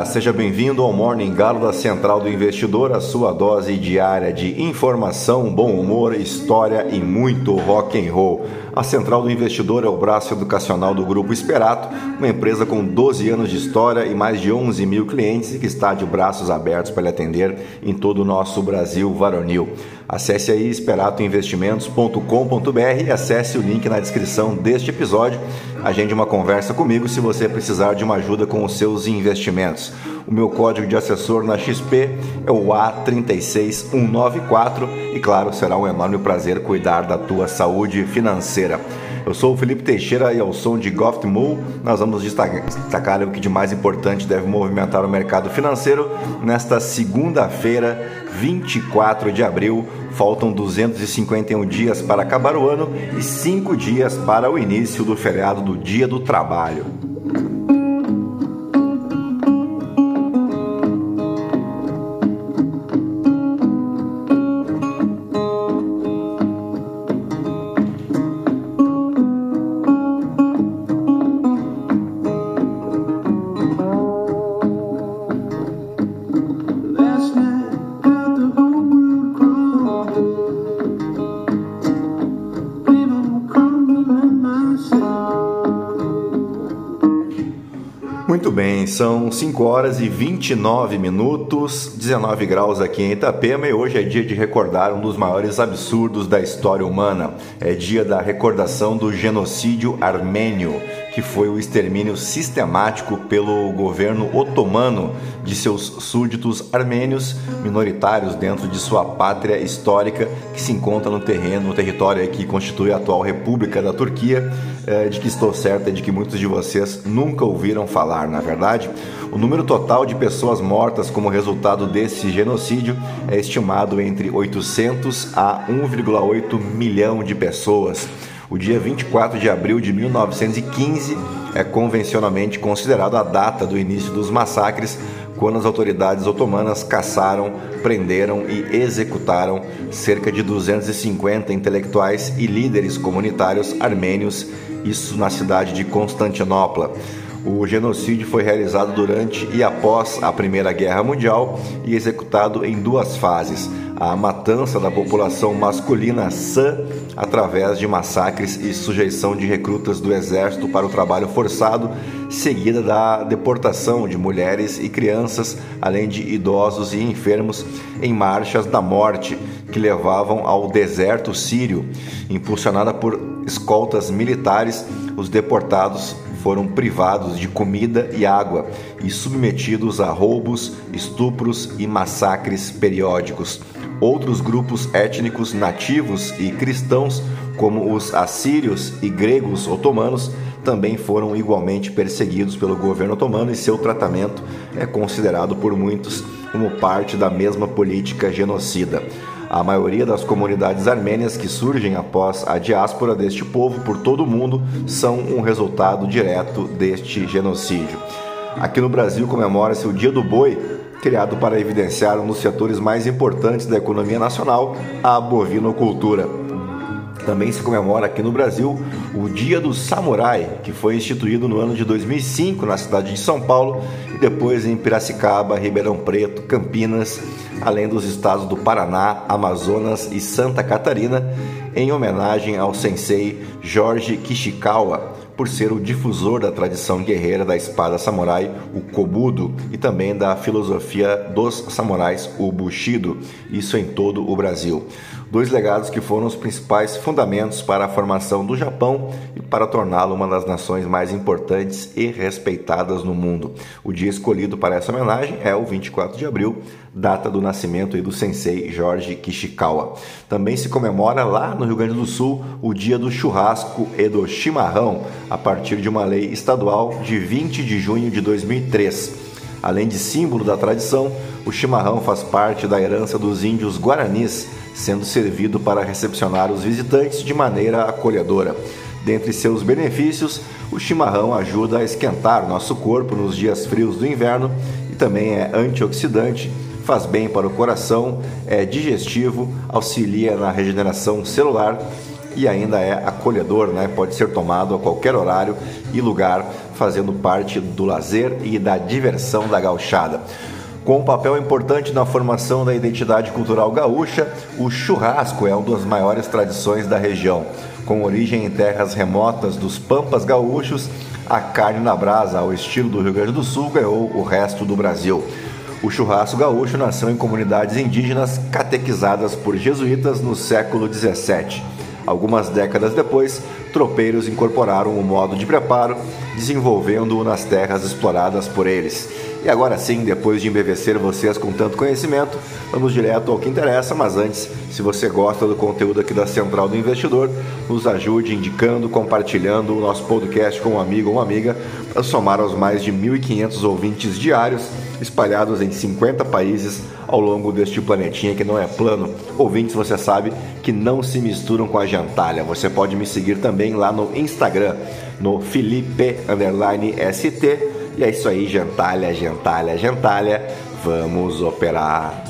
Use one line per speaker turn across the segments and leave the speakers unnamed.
Dia! Seja bem-vindo ao Morning Galo da Central do Investidor, a sua dose diária de informação, bom humor, história e muito rock and roll. A Central do Investidor é o braço educacional do Grupo Esperato, uma empresa com 12 anos de história e mais de 11 mil clientes e que está de braços abertos para lhe atender em todo o nosso Brasil varonil. Acesse aí esperatoinvestimentos.com.br e acesse o link na descrição deste episódio. Agende uma conversa comigo se você precisar de uma ajuda com os seus investimentos. O meu código de assessor na XP é o A36194 e, claro, será um enorme prazer cuidar da tua saúde financeira. Eu sou o Felipe Teixeira e ao som de Goft Mool nós vamos destacar o que de mais importante deve movimentar o mercado financeiro nesta segunda-feira, 24 de abril. Faltam 251 dias para acabar o ano e 5 dias para o início do feriado do Dia do Trabalho. São 5 horas e 29 minutos, 19 graus aqui em Itapema e hoje é dia de recordar um dos maiores absurdos da história humana. É dia da recordação do genocídio armênio que foi o extermínio sistemático pelo governo otomano de seus súditos armênios minoritários dentro de sua pátria histórica que se encontra no terreno, no território que constitui a atual República da Turquia, eh, de que estou certa de que muitos de vocês nunca ouviram falar, na verdade. O número total de pessoas mortas como resultado desse genocídio é estimado entre 800 a 1,8 milhão de pessoas. O dia 24 de abril de 1915 é convencionalmente considerado a data do início dos massacres, quando as autoridades otomanas caçaram, prenderam e executaram cerca de 250 intelectuais e líderes comunitários armênios, isso na cidade de Constantinopla. O genocídio foi realizado durante e após a Primeira Guerra Mundial e executado em duas fases a matança da população masculina sã através de massacres e sujeição de recrutas do exército para o trabalho forçado, seguida da deportação de mulheres e crianças, além de idosos e enfermos, em marchas da morte que levavam ao deserto sírio. Impulsionada por escoltas militares, os deportados foram privados de comida e água e submetidos a roubos, estupros e massacres periódicos. Outros grupos étnicos nativos e cristãos, como os assírios e gregos otomanos, também foram igualmente perseguidos pelo governo otomano e seu tratamento é considerado por muitos como parte da mesma política genocida. A maioria das comunidades armênias que surgem após a diáspora deste povo por todo o mundo são um resultado direto deste genocídio. Aqui no Brasil comemora-se o Dia do Boi, criado para evidenciar um dos setores mais importantes da economia nacional, a bovinocultura. Também se comemora aqui no Brasil o Dia do Samurai, que foi instituído no ano de 2005 na cidade de São Paulo e depois em Piracicaba, Ribeirão Preto, Campinas, além dos estados do Paraná, Amazonas e Santa Catarina, em homenagem ao sensei Jorge Kishikawa, por ser o difusor da tradição guerreira da espada samurai, o kobudo, e também da filosofia dos samurais, o bushido, isso em todo o Brasil. Dois legados que foram os principais fundamentos para a formação do Japão e para torná-lo uma das nações mais importantes e respeitadas no mundo. O dia escolhido para essa homenagem é o 24 de abril, data do nascimento do sensei Jorge Kishikawa. Também se comemora lá no Rio Grande do Sul o dia do churrasco e do chimarrão, a partir de uma lei estadual de 20 de junho de 2003. Além de símbolo da tradição, o chimarrão faz parte da herança dos índios guaranis, sendo servido para recepcionar os visitantes de maneira acolhedora. Dentre seus benefícios, o chimarrão ajuda a esquentar nosso corpo nos dias frios do inverno e também é antioxidante, faz bem para o coração, é digestivo, auxilia na regeneração celular e ainda é acolhedor, né? Pode ser tomado a qualquer horário e lugar, fazendo parte do lazer e da diversão da gauchada. Com um papel importante na formação da identidade cultural gaúcha, o churrasco é uma das maiores tradições da região. Com origem em terras remotas dos pampas gaúchos, a carne na brasa, ao estilo do Rio Grande do Sul, ganhou o resto do Brasil. O churrasco gaúcho nasceu em comunidades indígenas catequizadas por jesuítas no século 17. Algumas décadas depois, tropeiros incorporaram o modo de preparo, desenvolvendo-o nas terras exploradas por eles. E agora sim, depois de embevecer vocês com tanto conhecimento, vamos direto ao que interessa, mas antes, se você gosta do conteúdo aqui da Central do Investidor, nos ajude indicando, compartilhando o nosso podcast com um amigo ou uma amiga para somar aos mais de 1.500 ouvintes diários espalhados em 50 países ao longo deste planetinha que não é plano. Ouvintes, você sabe que não se misturam com a gentalha. Você pode me seguir também lá no Instagram, no Felipe_ST e é isso aí, gentalha, gentalha, gentalha. Vamos operar.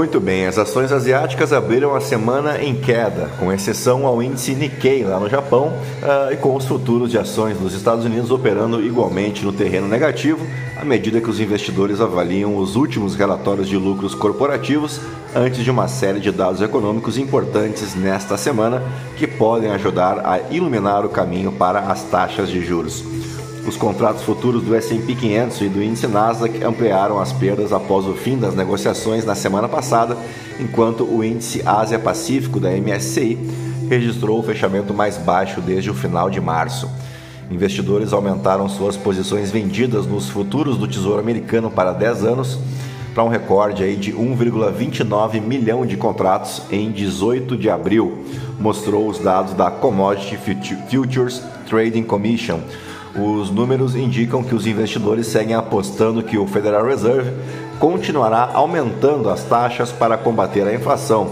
Muito bem, as ações asiáticas abriram a semana em queda, com exceção ao índice Nikkei lá no Japão uh, e com os futuros de ações dos Estados Unidos operando igualmente no terreno negativo, à medida que os investidores avaliam os últimos relatórios de lucros corporativos antes de uma série de dados econômicos importantes nesta semana que podem ajudar a iluminar o caminho para as taxas de juros. Os contratos futuros do S&P 500 e do índice Nasdaq ampliaram as perdas após o fim das negociações na semana passada, enquanto o índice Ásia-Pacífico da MSCI registrou o fechamento mais baixo desde o final de março. Investidores aumentaram suas posições vendidas nos futuros do Tesouro Americano para 10 anos para um recorde aí de 1,29 milhão de contratos em 18 de abril, mostrou os dados da Commodity Futures Trading Commission os números indicam que os investidores seguem apostando que o Federal Reserve continuará aumentando as taxas para combater a inflação.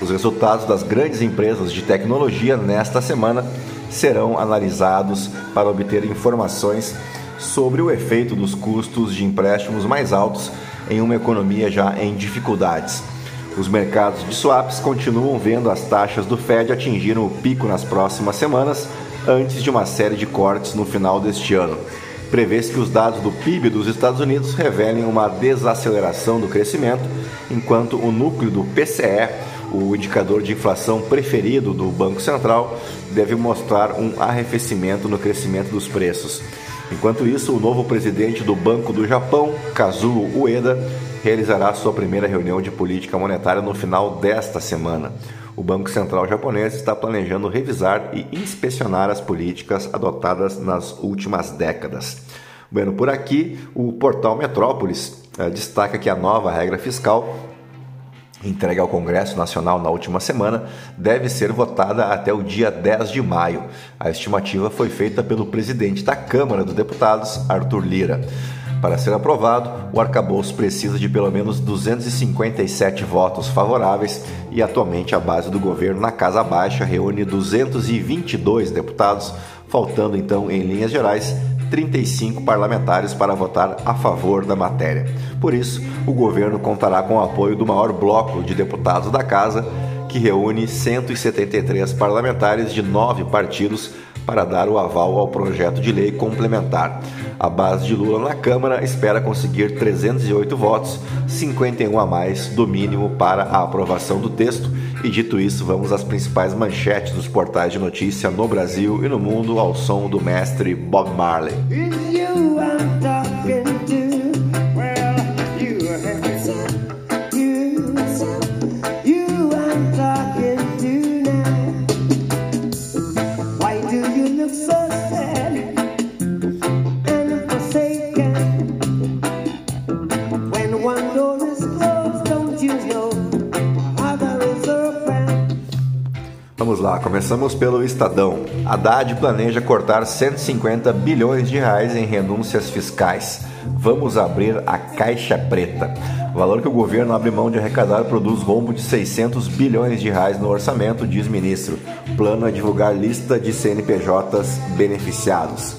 Os resultados das grandes empresas de tecnologia nesta semana serão analisados para obter informações sobre o efeito dos custos de empréstimos mais altos em uma economia já em dificuldades. Os mercados de swaps continuam vendo as taxas do Fed atingirem o pico nas próximas semanas antes de uma série de cortes no final deste ano. Prevê-se que os dados do PIB dos Estados Unidos revelem uma desaceleração do crescimento, enquanto o núcleo do PCE, o indicador de inflação preferido do Banco Central, deve mostrar um arrefecimento no crescimento dos preços. Enquanto isso, o novo presidente do Banco do Japão, Kazuo Ueda, realizará sua primeira reunião de política monetária no final desta semana o Banco Central japonês está planejando revisar e inspecionar as políticas adotadas nas últimas décadas. Bueno, por aqui, o portal Metrópolis eh, destaca que a nova regra fiscal entregue ao Congresso Nacional na última semana, deve ser votada até o dia 10 de maio. A estimativa foi feita pelo presidente da Câmara dos Deputados, Arthur Lira. Para ser aprovado, o arcabouço precisa de pelo menos 257 votos favoráveis e atualmente a base do governo na Casa Baixa reúne 222 deputados, faltando então, em linhas gerais, 35 parlamentares para votar a favor da matéria. Por isso, o governo contará com o apoio do maior bloco de deputados da Casa, que reúne 173 parlamentares de nove partidos para dar o aval ao projeto de lei complementar. A base de Lula na Câmara espera conseguir 308 votos, 51 a mais do mínimo para a aprovação do texto. E dito isso, vamos às principais manchetes dos portais de notícia no Brasil e no mundo ao som do mestre Bob Marley. Vamos lá, começamos pelo Estadão. Haddad planeja cortar 150 bilhões de reais em renúncias fiscais. Vamos abrir a caixa preta. O valor que o governo abre mão de arrecadar produz rombo de 600 bilhões de reais no orçamento, diz ministro. Plano é divulgar lista de CNPJs beneficiados.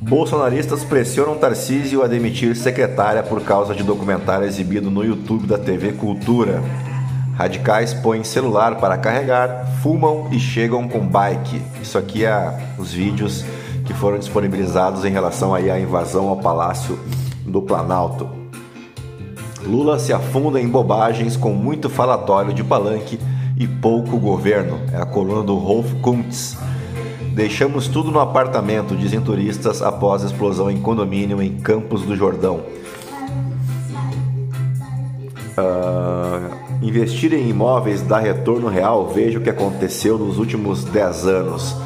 Bolsonaristas pressionam Tarcísio a demitir secretária por causa de documentário exibido no YouTube da TV Cultura. Radicais põem celular para carregar, fumam e chegam com bike. Isso aqui é os vídeos que foram disponibilizados em relação aí à invasão ao Palácio do Planalto. Lula se afunda em bobagens com muito falatório de palanque e pouco governo. É a coluna do Rolf Kuntz. Deixamos tudo no apartamento, dizem turistas após explosão em condomínio em Campos do Jordão. Uh, investir em imóveis dá retorno real? Veja o que aconteceu nos últimos 10 anos.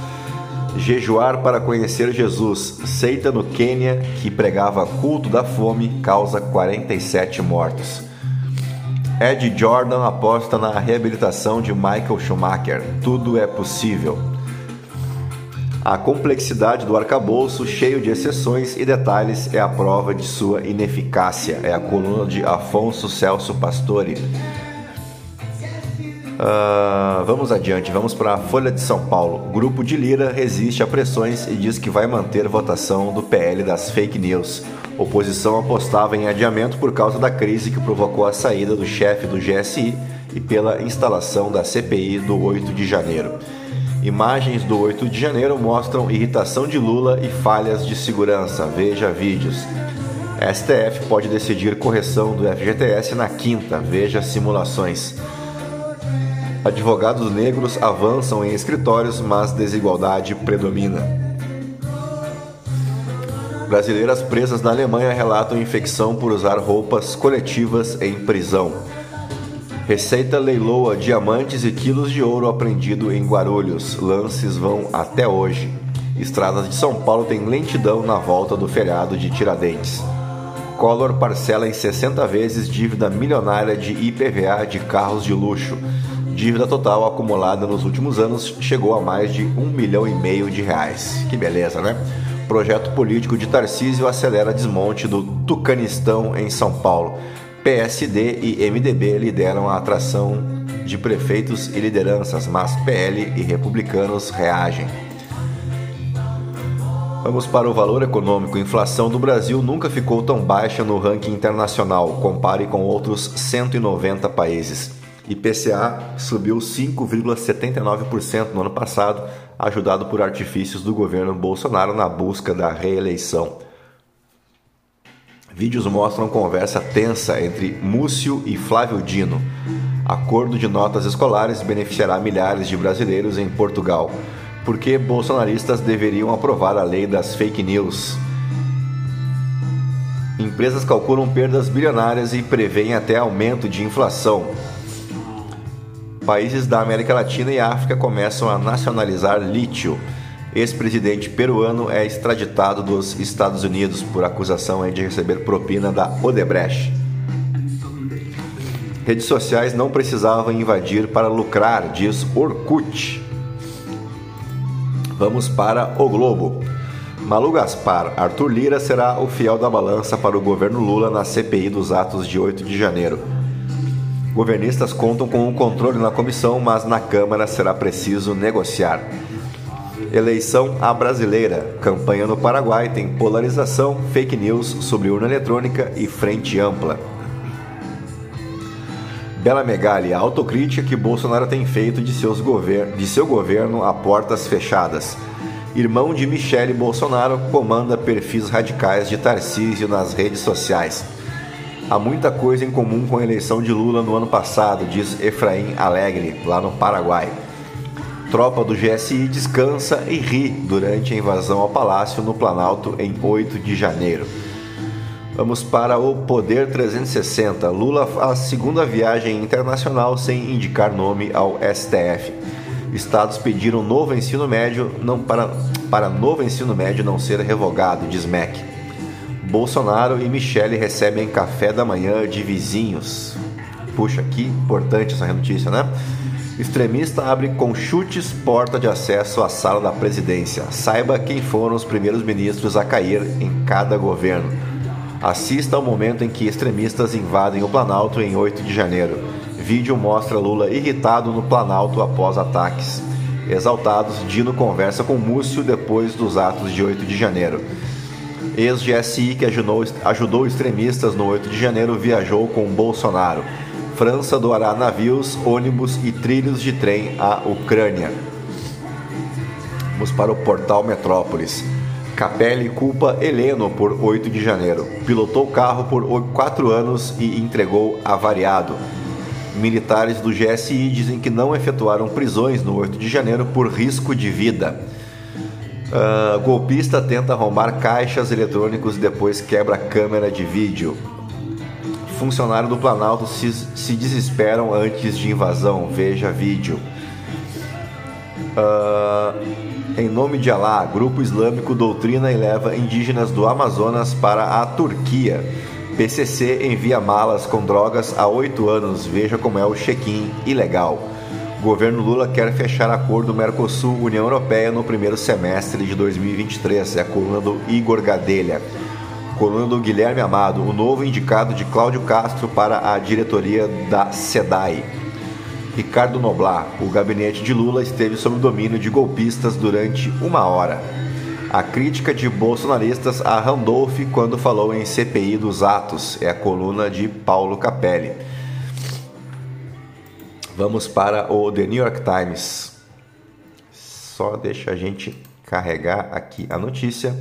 Jejuar para conhecer Jesus. Seita no Quênia que pregava culto da fome causa 47 mortos. Ed Jordan aposta na reabilitação de Michael Schumacher. Tudo é possível. A complexidade do arcabouço, cheio de exceções e detalhes, é a prova de sua ineficácia. É a coluna de Afonso Celso Pastore. Uh, vamos adiante, vamos para a Folha de São Paulo. Grupo de Lira resiste a pressões e diz que vai manter votação do PL das fake news. Oposição apostava em adiamento por causa da crise que provocou a saída do chefe do GSI e pela instalação da CPI do 8 de janeiro. Imagens do 8 de janeiro mostram irritação de Lula e falhas de segurança. Veja vídeos. STF pode decidir correção do FGTS na quinta. Veja simulações. Advogados negros avançam em escritórios, mas desigualdade predomina. Brasileiras presas na Alemanha relatam infecção por usar roupas coletivas em prisão. Receita leiloa diamantes e quilos de ouro apreendido em Guarulhos. Lances vão até hoje. Estradas de São Paulo têm lentidão na volta do feriado de Tiradentes. Collor parcela em 60 vezes dívida milionária de IPVA de carros de luxo. Dívida total acumulada nos últimos anos chegou a mais de um milhão e meio de reais. Que beleza, né? Projeto político de Tarcísio acelera desmonte do Tucanistão em São Paulo. PSD e MDB lideram a atração de prefeitos e lideranças, mas PL e republicanos reagem. Vamos para o valor econômico. Inflação do Brasil nunca ficou tão baixa no ranking internacional. Compare com outros 190 países. IPCA subiu 5,79% no ano passado, ajudado por artifícios do governo Bolsonaro na busca da reeleição. Vídeos mostram conversa tensa entre Múcio e Flávio Dino. Acordo de notas escolares beneficiará milhares de brasileiros em Portugal. Por que bolsonaristas deveriam aprovar a lei das fake news? Empresas calculam perdas bilionárias e prevêem até aumento de inflação. Países da América Latina e África começam a nacionalizar lítio. Ex-presidente peruano é extraditado dos Estados Unidos por acusação de receber propina da Odebrecht. Redes sociais não precisavam invadir para lucrar, diz Orkut. Vamos para o Globo. Malu Gaspar, Arthur Lira será o fiel da balança para o governo Lula na CPI dos atos de 8 de janeiro. Governistas contam com um controle na comissão, mas na Câmara será preciso negociar. Eleição à brasileira. Campanha no Paraguai tem polarização, fake news sobre urna eletrônica e frente ampla. Bela Megali, a autocrítica que Bolsonaro tem feito de, seus govern de seu governo a portas fechadas. Irmão de Michele Bolsonaro comanda perfis radicais de Tarcísio nas redes sociais. Há muita coisa em comum com a eleição de Lula no ano passado, diz Efraim Alegre, lá no Paraguai. Tropa do GSI descansa e ri durante a invasão ao palácio no Planalto em 8 de janeiro. Vamos para o Poder 360. Lula faz segunda viagem internacional sem indicar nome ao STF. Estados pediram novo ensino médio não para, para novo ensino médio não ser revogado, diz MEC. Bolsonaro e Michele recebem café da manhã de vizinhos. Puxa, que importante essa notícia, né? Extremista abre com chutes porta de acesso à sala da presidência. Saiba quem foram os primeiros ministros a cair em cada governo. Assista ao momento em que extremistas invadem o Planalto em 8 de janeiro. Vídeo mostra Lula irritado no Planalto após ataques. Exaltados, Dino conversa com Múcio depois dos atos de 8 de janeiro. Ex-GSI que ajudou, ajudou extremistas no 8 de janeiro viajou com Bolsonaro. França doará navios, ônibus e trilhos de trem à Ucrânia. Vamos para o portal Metrópolis. Capelli culpa Heleno por 8 de janeiro. Pilotou carro por 4 anos e entregou avariado. Militares do GSI dizem que não efetuaram prisões no 8 de janeiro por risco de vida. Uh, golpista tenta arrombar caixas eletrônicos e depois quebra câmera de vídeo. Funcionário do Planalto se, se desesperam antes de invasão. Veja vídeo. Uh, em nome de Alá, grupo islâmico doutrina e leva indígenas do Amazonas para a Turquia. PCC envia malas com drogas há oito anos. Veja como é o check-in ilegal. Governo Lula quer fechar acordo Mercosul-União Europeia no primeiro semestre de 2023. É a coluna do Igor Gadelha. Coluna do Guilherme Amado, o novo indicado de Cláudio Castro para a diretoria da SEDAI. Ricardo Noblar, o gabinete de Lula esteve sob o domínio de golpistas durante uma hora. A crítica de bolsonaristas a Randolph quando falou em CPI dos atos é a coluna de Paulo Capelli. Vamos para o The New York Times. Só deixa a gente carregar aqui a notícia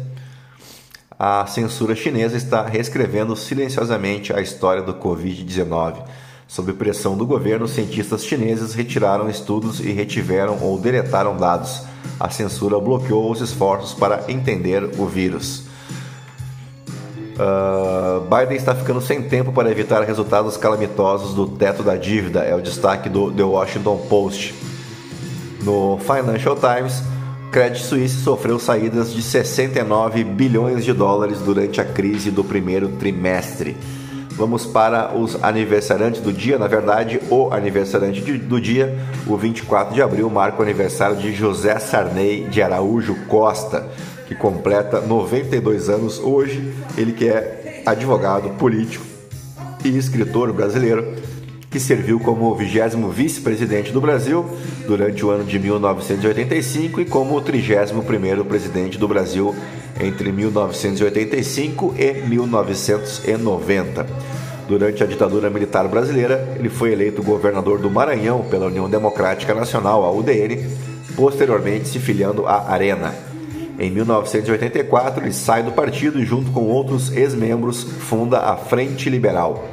a censura chinesa está reescrevendo silenciosamente a história do Covid-19. Sob pressão do governo, cientistas chineses retiraram estudos e retiveram ou deletaram dados. A censura bloqueou os esforços para entender o vírus. Uh, Biden está ficando sem tempo para evitar resultados calamitosos do teto da dívida, é o destaque do The Washington Post. No Financial Times, Credit Suisse sofreu saídas de 69 bilhões de dólares durante a crise do primeiro trimestre. Vamos para os aniversariantes do dia, na verdade, o aniversariante do dia, o 24 de abril, marca o aniversário de José Sarney de Araújo Costa, que completa 92 anos hoje. Ele que é advogado, político e escritor brasileiro que serviu como 20 vice-presidente do Brasil durante o ano de 1985 e como 31º presidente do Brasil entre 1985 e 1990. Durante a ditadura militar brasileira, ele foi eleito governador do Maranhão pela União Democrática Nacional, a UDN, posteriormente se filiando à Arena. Em 1984, ele sai do partido e, junto com outros ex-membros, funda a Frente Liberal.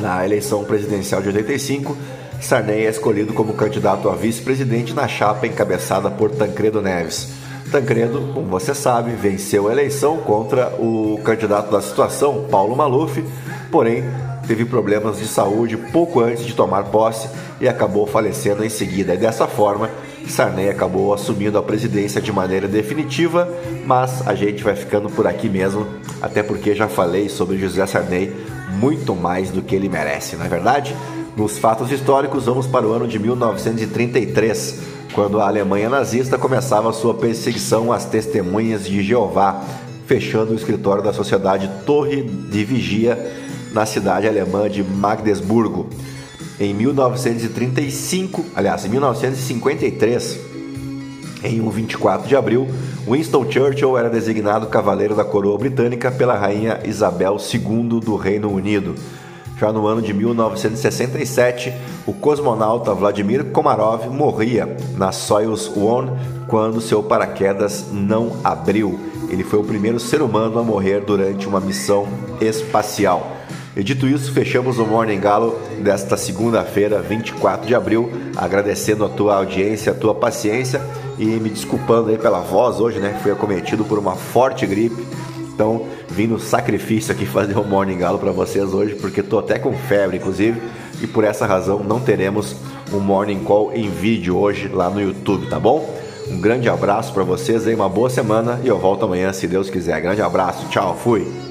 Na eleição presidencial de 85, Sarney é escolhido como candidato a vice-presidente na chapa encabeçada por Tancredo Neves. Tancredo, como você sabe, venceu a eleição contra o candidato da situação, Paulo Maluf, porém teve problemas de saúde pouco antes de tomar posse e acabou falecendo em seguida. E dessa forma, Sarney acabou assumindo a presidência de maneira definitiva, mas a gente vai ficando por aqui mesmo, até porque já falei sobre José Sarney muito mais do que ele merece, não é verdade? Nos fatos históricos, vamos para o ano de 1933, quando a Alemanha nazista começava sua perseguição às testemunhas de Jeová, fechando o escritório da Sociedade Torre de Vigia na cidade alemã de Magdeburgo. Em 1935, aliás, em 1953, em um 24 de abril, Winston Churchill era designado Cavaleiro da Coroa Britânica pela Rainha Isabel II do Reino Unido. Já no ano de 1967, o cosmonauta Vladimir Komarov morria na Soyuz One quando seu paraquedas não abriu. Ele foi o primeiro ser humano a morrer durante uma missão espacial. E dito isso, fechamos o Morning Galo desta segunda-feira, 24 de abril, agradecendo a tua audiência, a tua paciência e me desculpando aí pela voz hoje, né? Fui acometido por uma forte gripe. Então, vim no sacrifício aqui fazer o Morning Galo para vocês hoje, porque tô até com febre, inclusive, e por essa razão não teremos um Morning Call em vídeo hoje lá no YouTube, tá bom? Um grande abraço para vocês aí, uma boa semana e eu volto amanhã se Deus quiser. Grande abraço, tchau, fui.